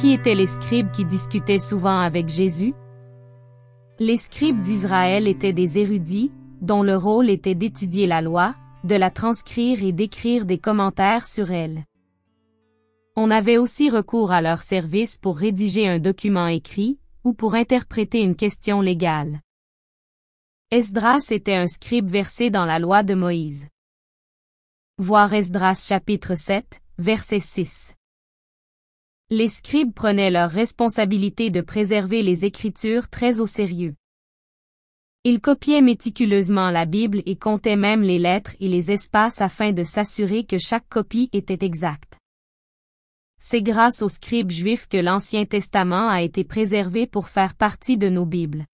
Qui étaient les scribes qui discutaient souvent avec Jésus? Les scribes d'Israël étaient des érudits, dont le rôle était d'étudier la loi, de la transcrire et d'écrire des commentaires sur elle. On avait aussi recours à leur service pour rédiger un document écrit, ou pour interpréter une question légale. Esdras était un scribe versé dans la loi de Moïse. Voir Esdras chapitre 7, verset 6. Les scribes prenaient leur responsabilité de préserver les Écritures très au sérieux. Ils copiaient méticuleusement la Bible et comptaient même les lettres et les espaces afin de s'assurer que chaque copie était exacte. C'est grâce aux scribes juifs que l'Ancien Testament a été préservé pour faire partie de nos Bibles.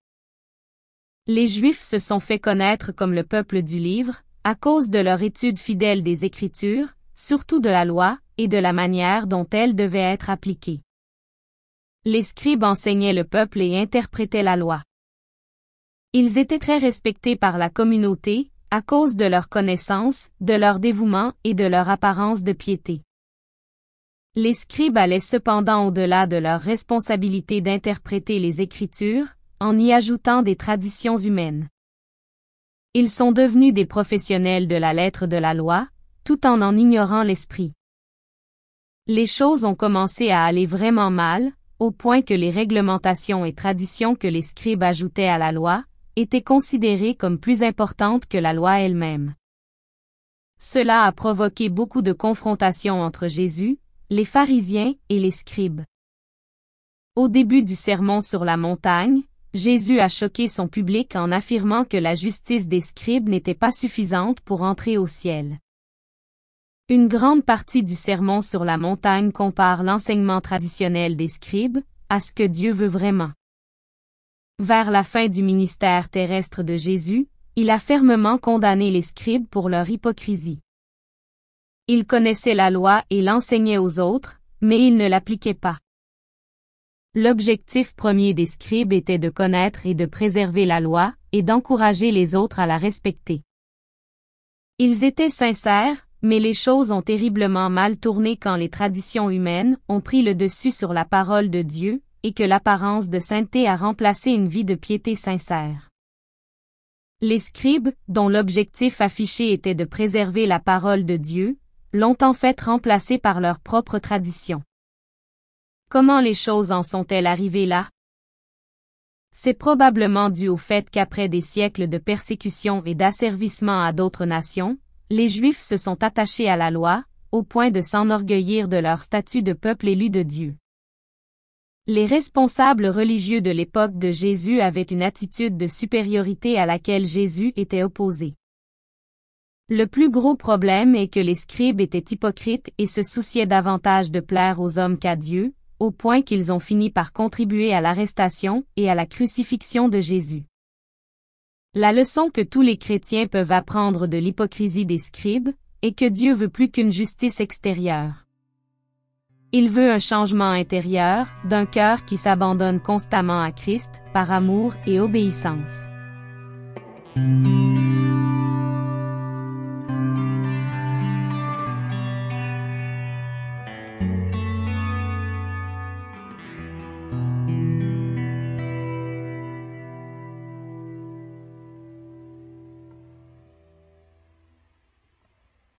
Les Juifs se sont fait connaître comme le peuple du livre, à cause de leur étude fidèle des Écritures, surtout de la loi, et de la manière dont elle devait être appliquée. Les scribes enseignaient le peuple et interprétaient la loi. Ils étaient très respectés par la communauté, à cause de leur connaissance, de leur dévouement et de leur apparence de piété. Les scribes allaient cependant au-delà de leur responsabilité d'interpréter les Écritures, en y ajoutant des traditions humaines. Ils sont devenus des professionnels de la lettre de la loi, tout en en ignorant l'esprit. Les choses ont commencé à aller vraiment mal, au point que les réglementations et traditions que les scribes ajoutaient à la loi, étaient considérées comme plus importantes que la loi elle-même. Cela a provoqué beaucoup de confrontations entre Jésus, les pharisiens et les scribes. Au début du sermon sur la montagne, Jésus a choqué son public en affirmant que la justice des scribes n'était pas suffisante pour entrer au ciel. Une grande partie du sermon sur la montagne compare l'enseignement traditionnel des scribes à ce que Dieu veut vraiment. Vers la fin du ministère terrestre de Jésus, il a fermement condamné les scribes pour leur hypocrisie. Ils connaissaient la loi et l'enseignaient aux autres, mais ils ne l'appliquaient pas. L'objectif premier des scribes était de connaître et de préserver la loi, et d'encourager les autres à la respecter. Ils étaient sincères, mais les choses ont terriblement mal tourné quand les traditions humaines ont pris le dessus sur la parole de Dieu, et que l'apparence de sainteté a remplacé une vie de piété sincère. Les scribes, dont l'objectif affiché était de préserver la parole de Dieu, l'ont en fait remplacée par leur propre tradition. Comment les choses en sont-elles arrivées là? C'est probablement dû au fait qu'après des siècles de persécution et d'asservissement à d'autres nations, les Juifs se sont attachés à la loi, au point de s'enorgueillir de leur statut de peuple élu de Dieu. Les responsables religieux de l'époque de Jésus avaient une attitude de supériorité à laquelle Jésus était opposé. Le plus gros problème est que les scribes étaient hypocrites et se souciaient davantage de plaire aux hommes qu'à Dieu, au point qu'ils ont fini par contribuer à l'arrestation et à la crucifixion de Jésus. La leçon que tous les chrétiens peuvent apprendre de l'hypocrisie des scribes est que Dieu veut plus qu'une justice extérieure. Il veut un changement intérieur, d'un cœur qui s'abandonne constamment à Christ, par amour et obéissance.